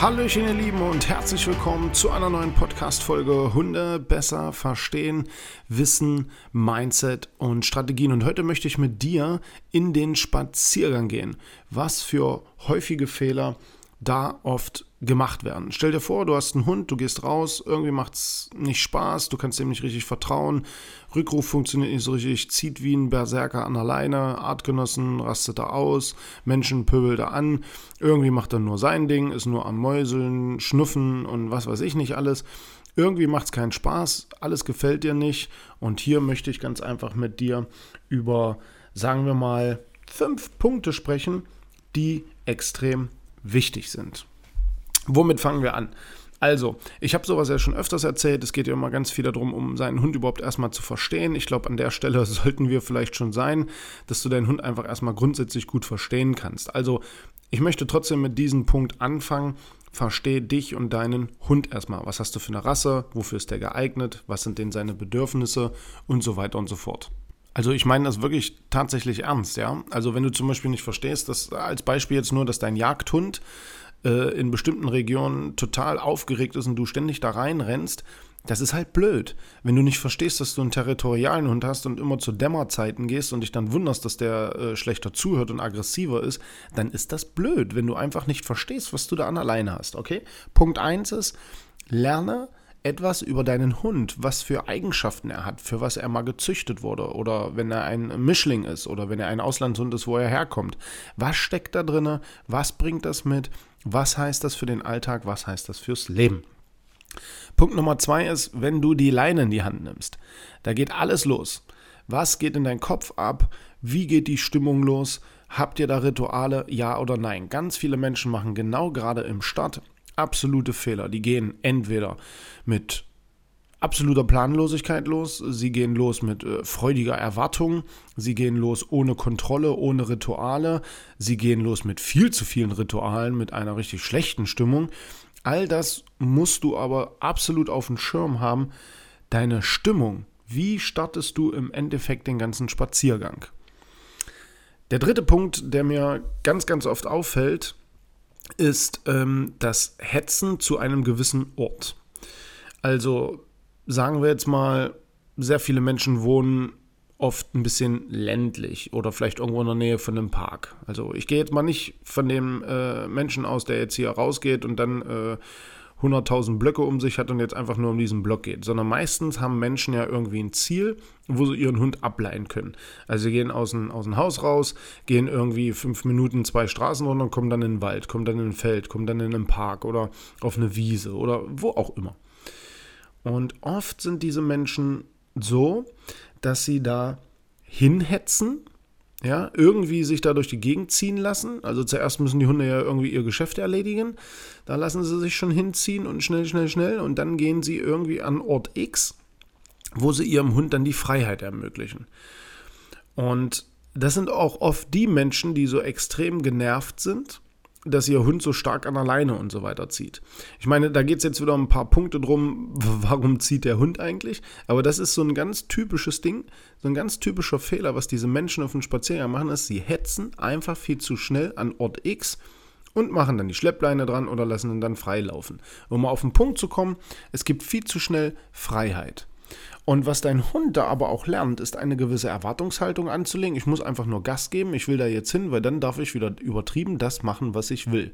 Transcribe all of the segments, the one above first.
Hallöchen ihr Lieben und herzlich willkommen zu einer neuen Podcast-Folge Hunde besser verstehen, Wissen, Mindset und Strategien. Und heute möchte ich mit dir in den Spaziergang gehen. Was für häufige Fehler da oft gemacht werden. Stell dir vor, du hast einen Hund, du gehst raus, irgendwie macht es nicht Spaß, du kannst dem nicht richtig vertrauen, Rückruf funktioniert nicht so richtig, zieht wie ein Berserker an der Leine, Artgenossen rastet er aus, Menschen pöbelt er an, irgendwie macht er nur sein Ding, ist nur am Mäuseln, Schnuffen und was weiß ich nicht alles. Irgendwie macht es keinen Spaß, alles gefällt dir nicht und hier möchte ich ganz einfach mit dir über, sagen wir mal, fünf Punkte sprechen, die extrem wichtig sind. Womit fangen wir an? Also, ich habe sowas ja schon öfters erzählt. Es geht ja immer ganz viel darum, um seinen Hund überhaupt erstmal zu verstehen. Ich glaube, an der Stelle sollten wir vielleicht schon sein, dass du deinen Hund einfach erstmal grundsätzlich gut verstehen kannst. Also, ich möchte trotzdem mit diesem Punkt anfangen. Verstehe dich und deinen Hund erstmal. Was hast du für eine Rasse? Wofür ist der geeignet? Was sind denn seine Bedürfnisse? Und so weiter und so fort. Also ich meine das wirklich tatsächlich ernst, ja. Also wenn du zum Beispiel nicht verstehst, dass als Beispiel jetzt nur, dass dein Jagdhund äh, in bestimmten Regionen total aufgeregt ist und du ständig da reinrennst, das ist halt blöd. Wenn du nicht verstehst, dass du einen territorialen Hund hast und immer zu Dämmerzeiten gehst und dich dann wunderst, dass der äh, schlechter zuhört und aggressiver ist, dann ist das blöd, wenn du einfach nicht verstehst, was du da an alleine hast, okay? Punkt 1 ist, lerne etwas über deinen Hund, was für Eigenschaften er hat, für was er mal gezüchtet wurde oder wenn er ein Mischling ist oder wenn er ein Auslandshund ist, wo er herkommt. Was steckt da drin? Was bringt das mit? Was heißt das für den Alltag? Was heißt das fürs Leben? Punkt Nummer zwei ist, wenn du die Leine in die Hand nimmst. Da geht alles los. Was geht in deinen Kopf ab? Wie geht die Stimmung los? Habt ihr da Rituale? Ja oder nein? Ganz viele Menschen machen genau gerade im Start absolute Fehler. Die gehen entweder mit absoluter Planlosigkeit los, sie gehen los mit äh, freudiger Erwartung, sie gehen los ohne Kontrolle, ohne Rituale, sie gehen los mit viel zu vielen Ritualen, mit einer richtig schlechten Stimmung. All das musst du aber absolut auf dem Schirm haben. Deine Stimmung, wie startest du im Endeffekt den ganzen Spaziergang? Der dritte Punkt, der mir ganz, ganz oft auffällt, ist ähm, das Hetzen zu einem gewissen Ort. Also sagen wir jetzt mal, sehr viele Menschen wohnen oft ein bisschen ländlich oder vielleicht irgendwo in der Nähe von einem Park. Also ich gehe jetzt mal nicht von dem äh, Menschen aus, der jetzt hier rausgeht und dann äh, 100.000 Blöcke um sich hat und jetzt einfach nur um diesen Block geht, sondern meistens haben Menschen ja irgendwie ein Ziel, wo sie ihren Hund ableihen können. Also sie gehen aus dem, aus dem Haus raus, gehen irgendwie fünf Minuten zwei Straßen runter und kommen dann in den Wald, kommen dann in ein Feld, kommen dann in einen Park oder auf eine Wiese oder wo auch immer. Und oft sind diese Menschen so, dass sie da hinhetzen, ja, irgendwie sich da durch die Gegend ziehen lassen. Also zuerst müssen die Hunde ja irgendwie ihr Geschäft erledigen. Da lassen sie sich schon hinziehen und schnell, schnell, schnell. Und dann gehen sie irgendwie an Ort X, wo sie ihrem Hund dann die Freiheit ermöglichen. Und das sind auch oft die Menschen, die so extrem genervt sind dass ihr Hund so stark an der Leine und so weiter zieht. Ich meine, da geht es jetzt wieder um ein paar Punkte drum, warum zieht der Hund eigentlich? Aber das ist so ein ganz typisches Ding, so ein ganz typischer Fehler, was diese Menschen auf dem Spaziergang machen, ist, sie hetzen einfach viel zu schnell an Ort X und machen dann die Schleppleine dran oder lassen ihn dann freilaufen. Um mal auf den Punkt zu kommen, es gibt viel zu schnell Freiheit. Und was dein Hund da aber auch lernt, ist eine gewisse Erwartungshaltung anzulegen. Ich muss einfach nur Gas geben, ich will da jetzt hin, weil dann darf ich wieder übertrieben das machen, was ich will.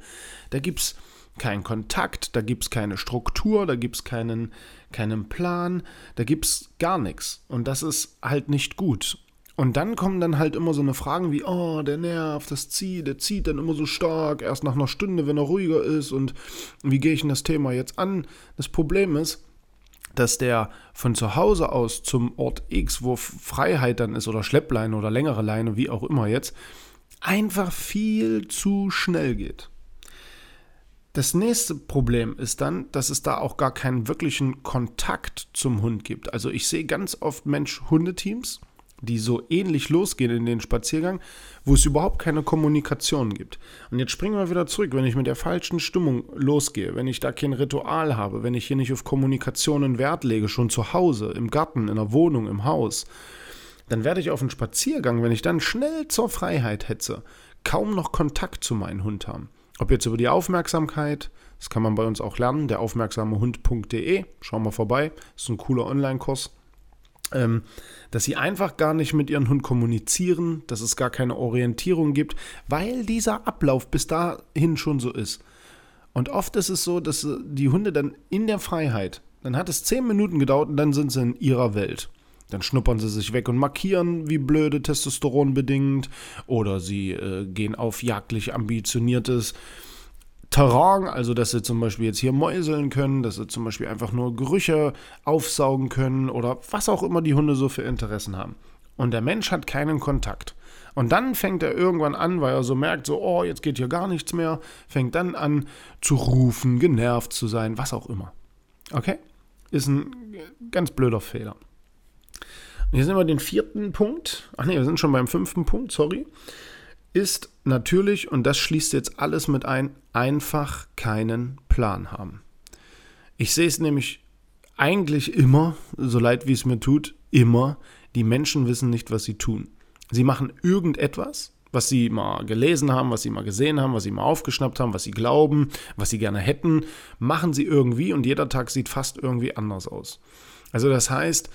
Da gibt es keinen Kontakt, da gibt es keine Struktur, da gibt es keinen, keinen Plan, da gibt es gar nichts. Und das ist halt nicht gut. Und dann kommen dann halt immer so eine Fragen wie, oh, der nervt, das zieht, der zieht dann immer so stark, erst nach einer Stunde, wenn er ruhiger ist und wie gehe ich in das Thema jetzt an? Das Problem ist, dass der von zu Hause aus zum Ort X, wo Freiheit dann ist oder Schleppleine oder längere Leine, wie auch immer jetzt, einfach viel zu schnell geht. Das nächste Problem ist dann, dass es da auch gar keinen wirklichen Kontakt zum Hund gibt. Also ich sehe ganz oft Mensch-Hundeteams, die so ähnlich losgehen in den Spaziergang, wo es überhaupt keine Kommunikation gibt. Und jetzt springen wir wieder zurück, wenn ich mit der falschen Stimmung losgehe, wenn ich da kein Ritual habe, wenn ich hier nicht auf Kommunikationen Wert lege, schon zu Hause, im Garten, in der Wohnung, im Haus, dann werde ich auf einen Spaziergang, wenn ich dann schnell zur Freiheit hetze, kaum noch Kontakt zu meinem Hund haben. Ob jetzt über die Aufmerksamkeit, das kann man bei uns auch lernen, der aufmerksamehund.de, schau mal vorbei, ist ein cooler Online-Kurs ähm, dass sie einfach gar nicht mit ihrem Hund kommunizieren, dass es gar keine Orientierung gibt, weil dieser Ablauf bis dahin schon so ist. Und oft ist es so, dass die Hunde dann in der Freiheit, dann hat es zehn Minuten gedauert und dann sind sie in ihrer Welt. Dann schnuppern sie sich weg und markieren wie blöde Testosteron bedingt oder sie äh, gehen auf jagdlich ambitioniertes Terrain, also dass sie zum Beispiel jetzt hier mäuseln können, dass sie zum Beispiel einfach nur Gerüche aufsaugen können oder was auch immer die Hunde so für Interessen haben. Und der Mensch hat keinen Kontakt. Und dann fängt er irgendwann an, weil er so merkt, so, oh, jetzt geht hier gar nichts mehr, fängt dann an zu rufen, genervt zu sein, was auch immer. Okay? Ist ein ganz blöder Fehler. Und hier sind wir den vierten Punkt. Ach nee, wir sind schon beim fünften Punkt, sorry ist natürlich, und das schließt jetzt alles mit ein, einfach keinen Plan haben. Ich sehe es nämlich eigentlich immer, so leid wie es mir tut, immer, die Menschen wissen nicht, was sie tun. Sie machen irgendetwas, was sie mal gelesen haben, was sie mal gesehen haben, was sie mal aufgeschnappt haben, was sie glauben, was sie gerne hätten, machen sie irgendwie und jeder Tag sieht fast irgendwie anders aus. Also das heißt,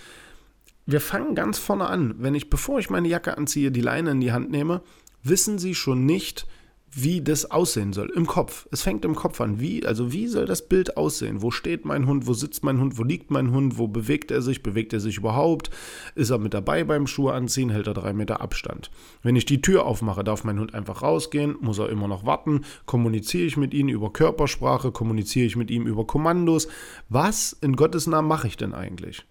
wir fangen ganz vorne an. Wenn ich, bevor ich meine Jacke anziehe, die Leine in die Hand nehme, wissen sie schon nicht, wie das aussehen soll. Im Kopf. Es fängt im Kopf an. Wie, also wie soll das Bild aussehen? Wo steht mein Hund? Wo sitzt mein Hund? Wo liegt mein Hund? Wo bewegt er sich? Bewegt er sich überhaupt? Ist er mit dabei beim Schuhe anziehen? Hält er drei Meter Abstand? Wenn ich die Tür aufmache, darf mein Hund einfach rausgehen? Muss er immer noch warten? Kommuniziere ich mit ihm über Körpersprache? Kommuniziere ich mit ihm über Kommandos? Was in Gottes Namen mache ich denn eigentlich?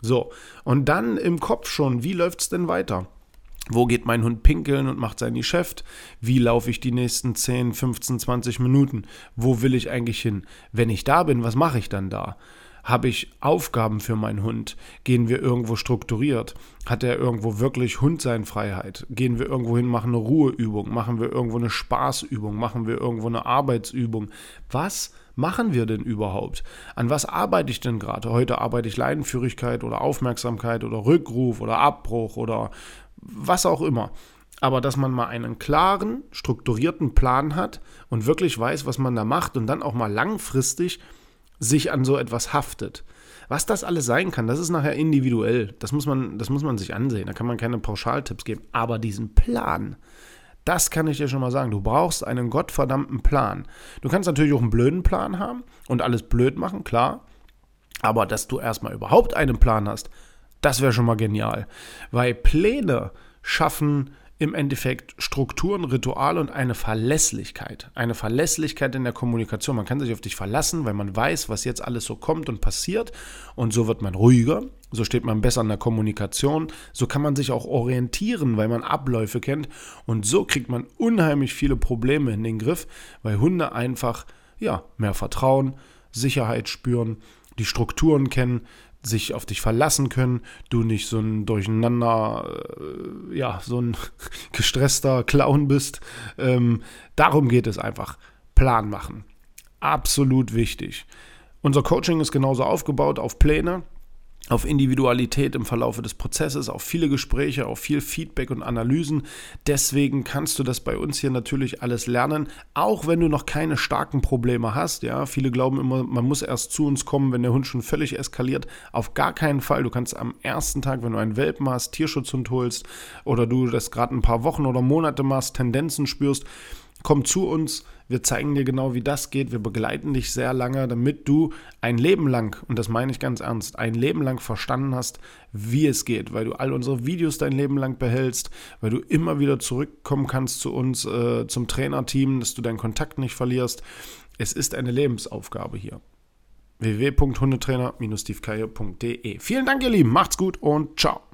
So, und dann im Kopf schon, wie läuft es denn weiter? Wo geht mein Hund pinkeln und macht sein Geschäft? Wie laufe ich die nächsten 10, 15, 20 Minuten? Wo will ich eigentlich hin? Wenn ich da bin, was mache ich dann da? Habe ich Aufgaben für meinen Hund? Gehen wir irgendwo strukturiert? Hat er irgendwo wirklich Hundseinfreiheit? Gehen wir irgendwo hin, machen eine Ruheübung? Machen wir irgendwo eine Spaßübung? Machen wir irgendwo eine Arbeitsübung? Was machen wir denn überhaupt? An was arbeite ich denn gerade? Heute arbeite ich Leidenführigkeit oder Aufmerksamkeit oder Rückruf oder Abbruch oder was auch immer. Aber dass man mal einen klaren, strukturierten Plan hat und wirklich weiß, was man da macht und dann auch mal langfristig sich an so etwas haftet. Was das alles sein kann, das ist nachher individuell. Das muss man, das muss man sich ansehen. Da kann man keine Pauschaltipps geben. Aber diesen Plan, das kann ich dir schon mal sagen. Du brauchst einen gottverdammten Plan. Du kannst natürlich auch einen blöden Plan haben und alles blöd machen, klar. Aber dass du erstmal überhaupt einen Plan hast, das wäre schon mal genial. Weil Pläne schaffen im Endeffekt Strukturen, Rituale und eine Verlässlichkeit. Eine Verlässlichkeit in der Kommunikation. Man kann sich auf dich verlassen, weil man weiß, was jetzt alles so kommt und passiert. Und so wird man ruhiger, so steht man besser in der Kommunikation. So kann man sich auch orientieren, weil man Abläufe kennt. Und so kriegt man unheimlich viele Probleme in den Griff, weil Hunde einfach ja, mehr Vertrauen, Sicherheit spüren, die Strukturen kennen, sich auf dich verlassen können, du nicht so ein durcheinander, äh, ja, so ein gestresster Clown bist. Ähm, darum geht es einfach. Plan machen. Absolut wichtig. Unser Coaching ist genauso aufgebaut auf Pläne auf Individualität im Verlaufe des Prozesses, auf viele Gespräche, auf viel Feedback und Analysen. Deswegen kannst du das bei uns hier natürlich alles lernen, auch wenn du noch keine starken Probleme hast. Ja, viele glauben immer, man muss erst zu uns kommen, wenn der Hund schon völlig eskaliert. Auf gar keinen Fall. Du kannst am ersten Tag, wenn du einen Welpen hast, Tierschutzhund holst oder du das gerade ein paar Wochen oder Monate machst, Tendenzen spürst, komm zu uns wir zeigen dir genau, wie das geht. Wir begleiten dich sehr lange, damit du ein Leben lang, und das meine ich ganz ernst, ein Leben lang verstanden hast, wie es geht, weil du all unsere Videos dein Leben lang behältst, weil du immer wieder zurückkommen kannst zu uns, äh, zum Trainerteam, dass du deinen Kontakt nicht verlierst. Es ist eine Lebensaufgabe hier. www.hundetrainer-stevekaye.de. Vielen Dank, ihr Lieben. Macht's gut und ciao.